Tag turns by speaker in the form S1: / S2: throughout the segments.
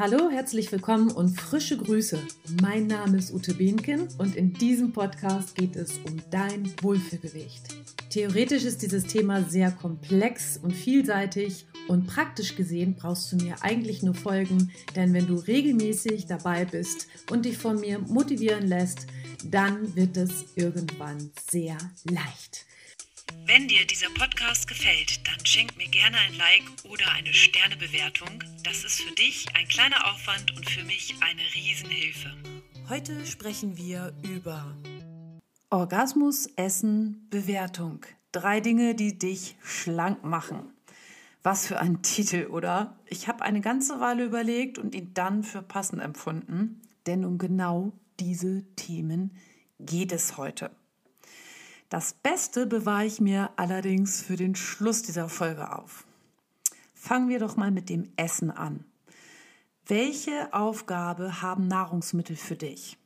S1: Hallo, herzlich willkommen und frische Grüße. Mein Name ist Ute Behnken und in diesem Podcast geht es um dein Wohlfühlgewicht. Theoretisch ist dieses Thema sehr komplex und vielseitig und praktisch gesehen brauchst du mir eigentlich nur folgen, denn wenn du regelmäßig dabei bist und dich von mir motivieren lässt, dann wird es irgendwann sehr leicht.
S2: Wenn dir dieser Podcast gefällt, dann schenk mir gerne ein Like oder eine Sternebewertung. Das ist für dich ein kleiner Aufwand und für mich eine Riesenhilfe.
S1: Heute sprechen wir über Orgasmus, Essen, Bewertung. Drei Dinge, die dich schlank machen. Was für ein Titel, oder? Ich habe eine ganze Weile überlegt und ihn dann für passend empfunden, denn um genau diese Themen geht es heute. Das Beste bewahre ich mir allerdings für den Schluss dieser Folge auf. Fangen wir doch mal mit dem Essen an. Welche Aufgabe haben Nahrungsmittel für dich?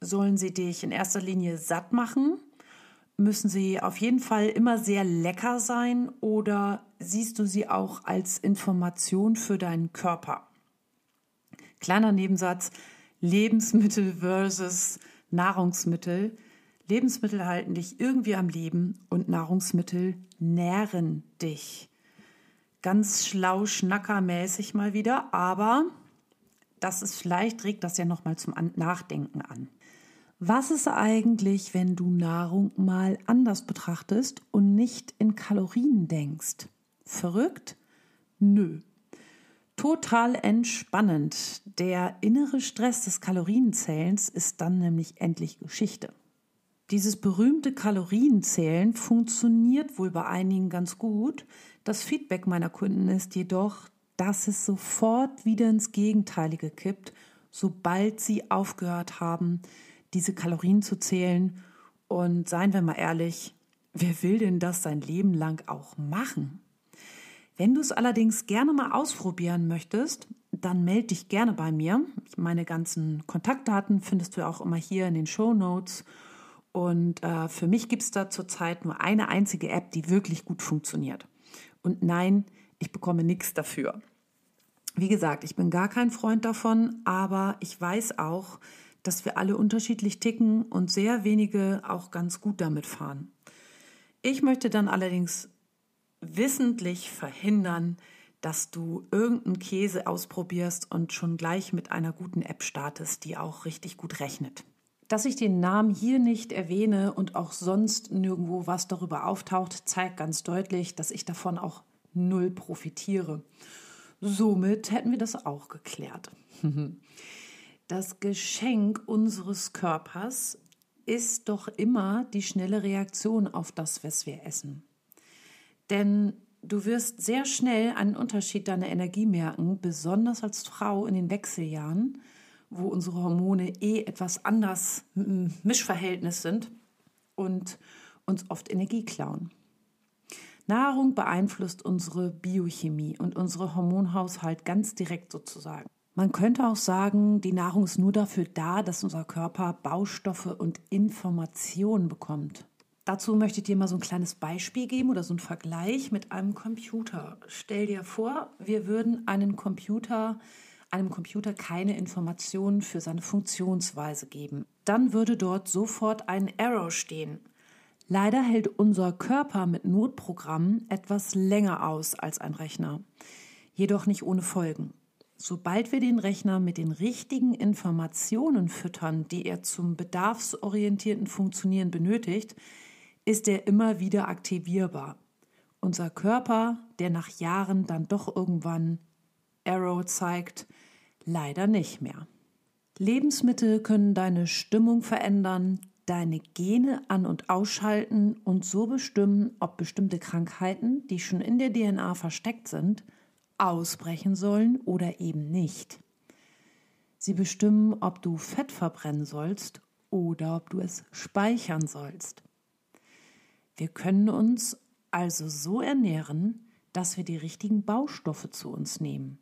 S1: Sollen sie dich in erster Linie satt machen? Müssen sie auf jeden Fall immer sehr lecker sein oder siehst du sie auch als Information für deinen Körper? Kleiner Nebensatz, Lebensmittel versus Nahrungsmittel Lebensmittel halten dich irgendwie am Leben und Nahrungsmittel nähren dich. Ganz schlau schnackermäßig mal wieder, aber das ist vielleicht regt das ja noch mal zum Nachdenken an. Was ist eigentlich, wenn du Nahrung mal anders betrachtest und nicht in Kalorien denkst? Verrückt? Nö. Total entspannend. Der innere Stress des Kalorienzählens ist dann nämlich endlich Geschichte. Dieses berühmte Kalorienzählen funktioniert wohl bei einigen ganz gut. Das Feedback meiner Kunden ist jedoch, dass es sofort wieder ins Gegenteilige kippt, sobald sie aufgehört haben, diese Kalorien zu zählen. Und seien wir mal ehrlich, wer will denn das sein Leben lang auch machen? Wenn du es allerdings gerne mal ausprobieren möchtest, dann melde dich gerne bei mir. Meine ganzen Kontaktdaten findest du auch immer hier in den Show Notes. Und äh, für mich gibt es da zurzeit nur eine einzige App, die wirklich gut funktioniert. Und nein, ich bekomme nichts dafür. Wie gesagt, ich bin gar kein Freund davon, aber ich weiß auch, dass wir alle unterschiedlich ticken und sehr wenige auch ganz gut damit fahren. Ich möchte dann allerdings wissentlich verhindern, dass du irgendeinen Käse ausprobierst und schon gleich mit einer guten App startest, die auch richtig gut rechnet. Dass ich den Namen hier nicht erwähne und auch sonst nirgendwo was darüber auftaucht, zeigt ganz deutlich, dass ich davon auch null profitiere. Somit hätten wir das auch geklärt. Das Geschenk unseres Körpers ist doch immer die schnelle Reaktion auf das, was wir essen. Denn du wirst sehr schnell einen Unterschied deiner Energie merken, besonders als Frau in den Wechseljahren wo unsere Hormone eh etwas anders im Mischverhältnis sind und uns oft Energie klauen. Nahrung beeinflusst unsere Biochemie und unsere Hormonhaushalt ganz direkt sozusagen. Man könnte auch sagen, die Nahrung ist nur dafür da, dass unser Körper Baustoffe und Informationen bekommt. Dazu möchte ich dir mal so ein kleines Beispiel geben oder so einen Vergleich mit einem Computer. Stell dir vor, wir würden einen Computer einem Computer keine Informationen für seine Funktionsweise geben. Dann würde dort sofort ein Error stehen. Leider hält unser Körper mit Notprogrammen etwas länger aus als ein Rechner, jedoch nicht ohne Folgen. Sobald wir den Rechner mit den richtigen Informationen füttern, die er zum bedarfsorientierten Funktionieren benötigt, ist er immer wieder aktivierbar. Unser Körper, der nach Jahren dann doch irgendwann Arrow zeigt, leider nicht mehr. Lebensmittel können deine Stimmung verändern, deine Gene an- und ausschalten und so bestimmen, ob bestimmte Krankheiten, die schon in der DNA versteckt sind, ausbrechen sollen oder eben nicht. Sie bestimmen, ob du Fett verbrennen sollst oder ob du es speichern sollst. Wir können uns also so ernähren, dass wir die richtigen Baustoffe zu uns nehmen.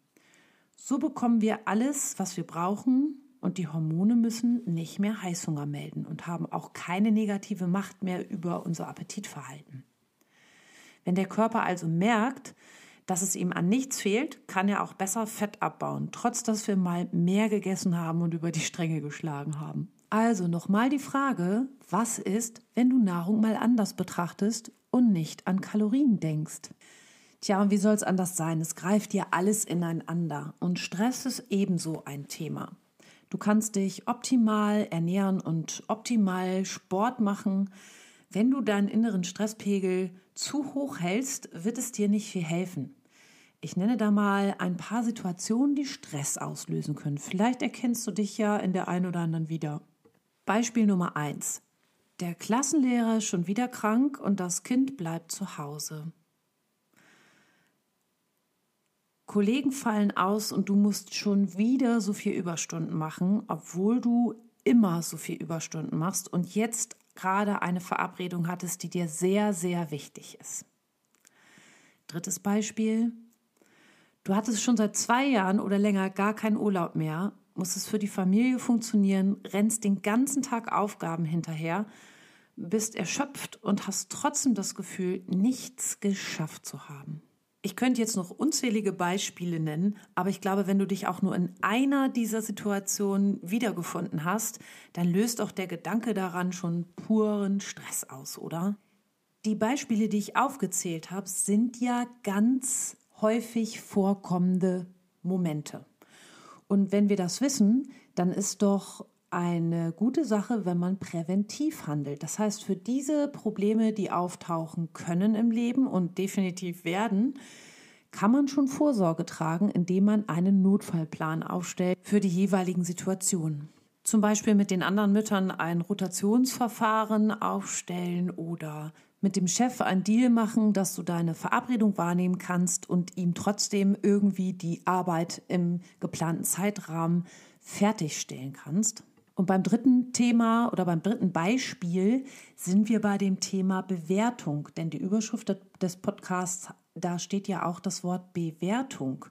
S1: So bekommen wir alles, was wir brauchen und die Hormone müssen nicht mehr Heißhunger melden und haben auch keine negative Macht mehr über unser Appetitverhalten. Wenn der Körper also merkt, Dass es ihm an nichts fehlt, kann er auch besser Fett abbauen, trotz dass wir mal mehr gegessen haben und über die Stränge geschlagen haben. Also nochmal die Frage, was ist, wenn du Nahrung mal anders betrachtest und nicht an Kalorien denkst? Tja, und wie soll es anders sein? Es greift dir alles ineinander und Stress ist ebenso ein Thema. Du kannst dich optimal ernähren und optimal Sport machen. Wenn du deinen inneren Stresspegel zu hoch hältst, wird es dir nicht viel helfen. Ich nenne da mal ein paar Situationen, die Stress auslösen können. Vielleicht erkennst du dich ja in der einen oder anderen wieder. Beispiel Nummer eins: Der Klassenlehrer ist schon wieder krank und das Kind bleibt zu Hause. Kollegen fallen aus und du musst schon wieder so viel Überstunden machen, obwohl du immer so viel Überstunden machst und jetzt gerade eine Verabredung hattest, die dir sehr, sehr wichtig ist. Drittes Beispiel. Du hattest schon seit zwei Jahren oder länger gar keinen Urlaub mehr, musstest für die Familie funktionieren, rennst den ganzen Tag Aufgaben hinterher, bist erschöpft und hast trotzdem das Gefühl, nichts geschafft zu haben. Ich könnte jetzt noch unzählige Beispiele nennen, aber ich glaube, wenn du dich auch nur in einer dieser Situationen wiedergefunden hast, dann löst auch der Gedanke daran schon puren Stress aus, oder? Die Beispiele, die ich aufgezählt habe, sind ja ganz häufig vorkommende Momente. Und wenn wir das wissen, dann ist doch eine gute Sache, wenn man präventiv handelt. Das heißt, für diese Probleme, die auftauchen können im Leben und definitiv werden, kann man schon Vorsorge tragen, indem man einen Notfallplan aufstellt für die jeweiligen Situationen. Zum Beispiel mit den anderen Müttern ein Rotationsverfahren aufstellen oder mit dem Chef ein Deal machen, dass du deine Verabredung wahrnehmen kannst und ihm trotzdem irgendwie die Arbeit im geplanten Zeitrahmen fertigstellen kannst. Und beim dritten Thema oder beim dritten Beispiel sind wir bei dem Thema Bewertung, denn die Überschrift des Podcasts, da steht ja auch das Wort Bewertung.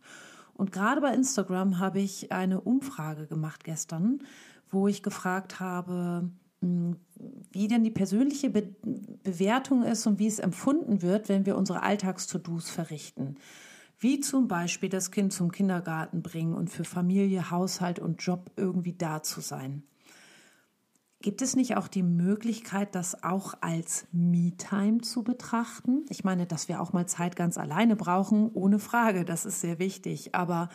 S1: Und gerade bei Instagram habe ich eine Umfrage gemacht gestern, wo ich gefragt habe, hm, wie denn die persönliche Be Bewertung ist und wie es empfunden wird, wenn wir unsere Alltags-To-Dos verrichten. Wie zum Beispiel das Kind zum Kindergarten bringen und für Familie, Haushalt und Job irgendwie da zu sein. Gibt es nicht auch die Möglichkeit, das auch als Me-Time zu betrachten? Ich meine, dass wir auch mal Zeit ganz alleine brauchen, ohne Frage, das ist sehr wichtig. Aber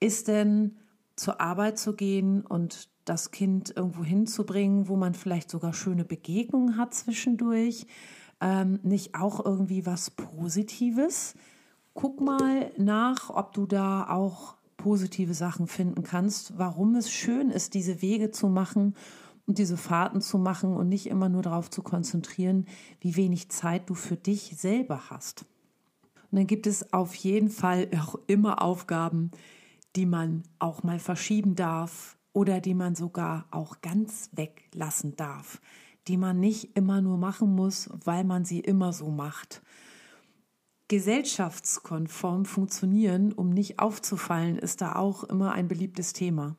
S1: ist denn zur Arbeit zu gehen und das Kind irgendwo hinzubringen, wo man vielleicht sogar schöne Begegnungen hat zwischendurch, ähm, nicht auch irgendwie was Positives? Guck mal nach, ob du da auch positive Sachen finden kannst, warum es schön ist, diese Wege zu machen und diese Fahrten zu machen und nicht immer nur darauf zu konzentrieren, wie wenig Zeit du für dich selber hast. Und dann gibt es auf jeden Fall auch immer Aufgaben, die man auch mal verschieben darf oder die man sogar auch ganz weglassen darf, die man nicht immer nur machen muss, weil man sie immer so macht. Gesellschaftskonform funktionieren, um nicht aufzufallen, ist da auch immer ein beliebtes Thema.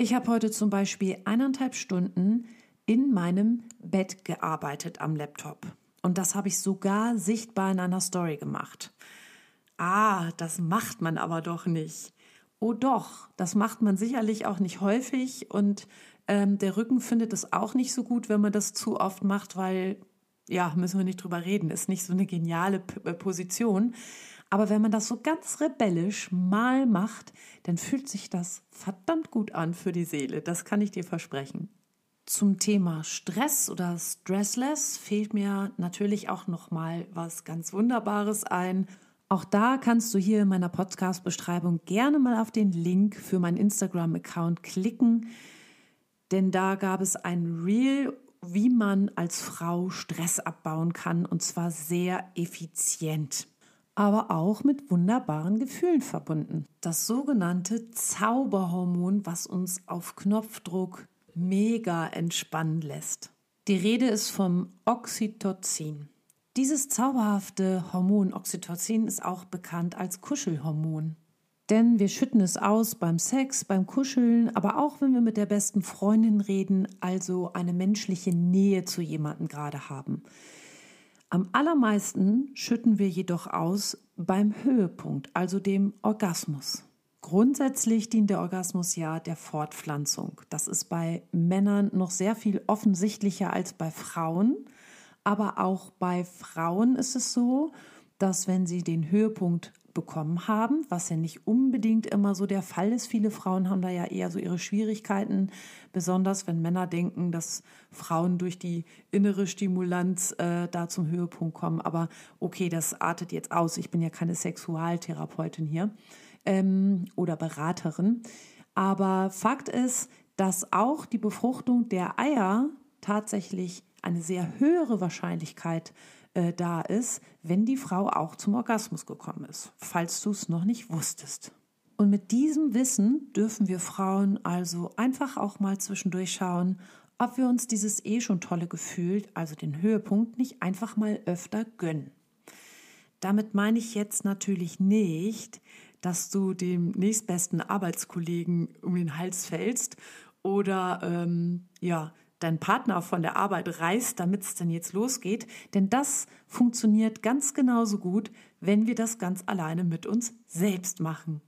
S1: Ich habe heute zum Beispiel eineinhalb Stunden in meinem Bett gearbeitet am Laptop. Und das habe ich sogar sichtbar in einer Story gemacht. Ah, das macht man aber doch nicht. Oh doch, das macht man sicherlich auch nicht häufig und ähm, der Rücken findet es auch nicht so gut, wenn man das zu oft macht, weil, ja, müssen wir nicht drüber reden, ist nicht so eine geniale P äh, Position. Aber wenn man das so ganz rebellisch mal macht, dann fühlt sich das verdammt gut an für die Seele. Das kann ich dir versprechen. Zum Thema Stress oder Stressless fehlt mir natürlich auch noch mal was ganz Wunderbares ein. Auch da kannst du hier in meiner Podcast-Beschreibung gerne mal auf den Link für meinen Instagram-Account klicken, denn da gab es ein Reel, wie man als Frau Stress abbauen kann und zwar sehr effizient aber auch mit wunderbaren Gefühlen verbunden. Das sogenannte Zauberhormon, was uns auf Knopfdruck mega entspannen lässt. Die Rede ist vom Oxytocin. Dieses zauberhafte Hormon Oxytocin ist auch bekannt als Kuschelhormon. Denn wir schütten es aus beim Sex, beim Kuscheln, aber auch wenn wir mit der besten Freundin reden, also eine menschliche Nähe zu jemandem gerade haben. Am allermeisten schütten wir jedoch aus beim Höhepunkt, also dem Orgasmus. Grundsätzlich dient der Orgasmus ja der Fortpflanzung. Das ist bei Männern noch sehr viel offensichtlicher als bei Frauen. Aber auch bei Frauen ist es so, dass wenn sie den Höhepunkt bekommen haben, was ja nicht unbedingt immer so der Fall ist. Viele Frauen haben da ja eher so ihre Schwierigkeiten, besonders wenn Männer denken, dass Frauen durch die innere Stimulanz äh, da zum Höhepunkt kommen. Aber okay, das artet jetzt aus. Ich bin ja keine Sexualtherapeutin hier ähm, oder Beraterin. Aber Fakt ist, dass auch die Befruchtung der Eier tatsächlich eine sehr höhere Wahrscheinlichkeit äh, da ist, wenn die Frau auch zum Orgasmus gekommen ist, falls du es noch nicht wusstest. Und mit diesem Wissen dürfen wir Frauen also einfach auch mal zwischendurch schauen, ob wir uns dieses eh schon tolle Gefühl, also den Höhepunkt, nicht einfach mal öfter gönnen. Damit meine ich jetzt natürlich nicht, dass du dem nächstbesten Arbeitskollegen um den Hals fällst oder ähm, ja, dein Partner von der Arbeit reißt, damit es denn jetzt losgeht. Denn das funktioniert ganz genauso gut, wenn wir das ganz alleine mit uns selbst machen.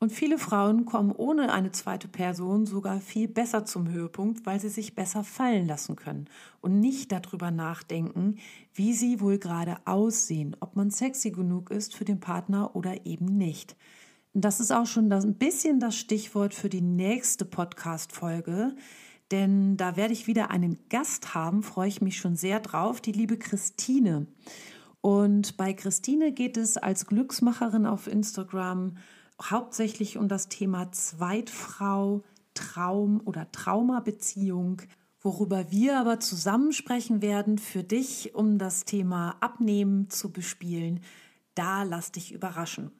S1: Und viele Frauen kommen ohne eine zweite Person sogar viel besser zum Höhepunkt, weil sie sich besser fallen lassen können und nicht darüber nachdenken, wie sie wohl gerade aussehen, ob man sexy genug ist für den Partner oder eben nicht. Das ist auch schon ein bisschen das Stichwort für die nächste Podcast-Folge, denn da werde ich wieder einen Gast haben, freue ich mich schon sehr drauf, die liebe Christine. Und bei Christine geht es als Glücksmacherin auf Instagram hauptsächlich um das Thema Zweitfrau, Traum oder Traumabeziehung, worüber wir aber zusammen sprechen werden für dich, um das Thema Abnehmen zu bespielen. Da lass dich überraschen.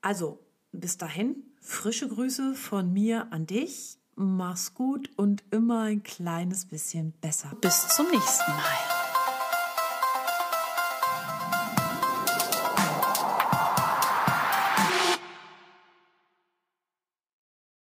S1: Also, bis dahin, frische Grüße von mir an dich. Mach's gut und immer ein kleines bisschen besser.
S2: Bis zum nächsten Mal.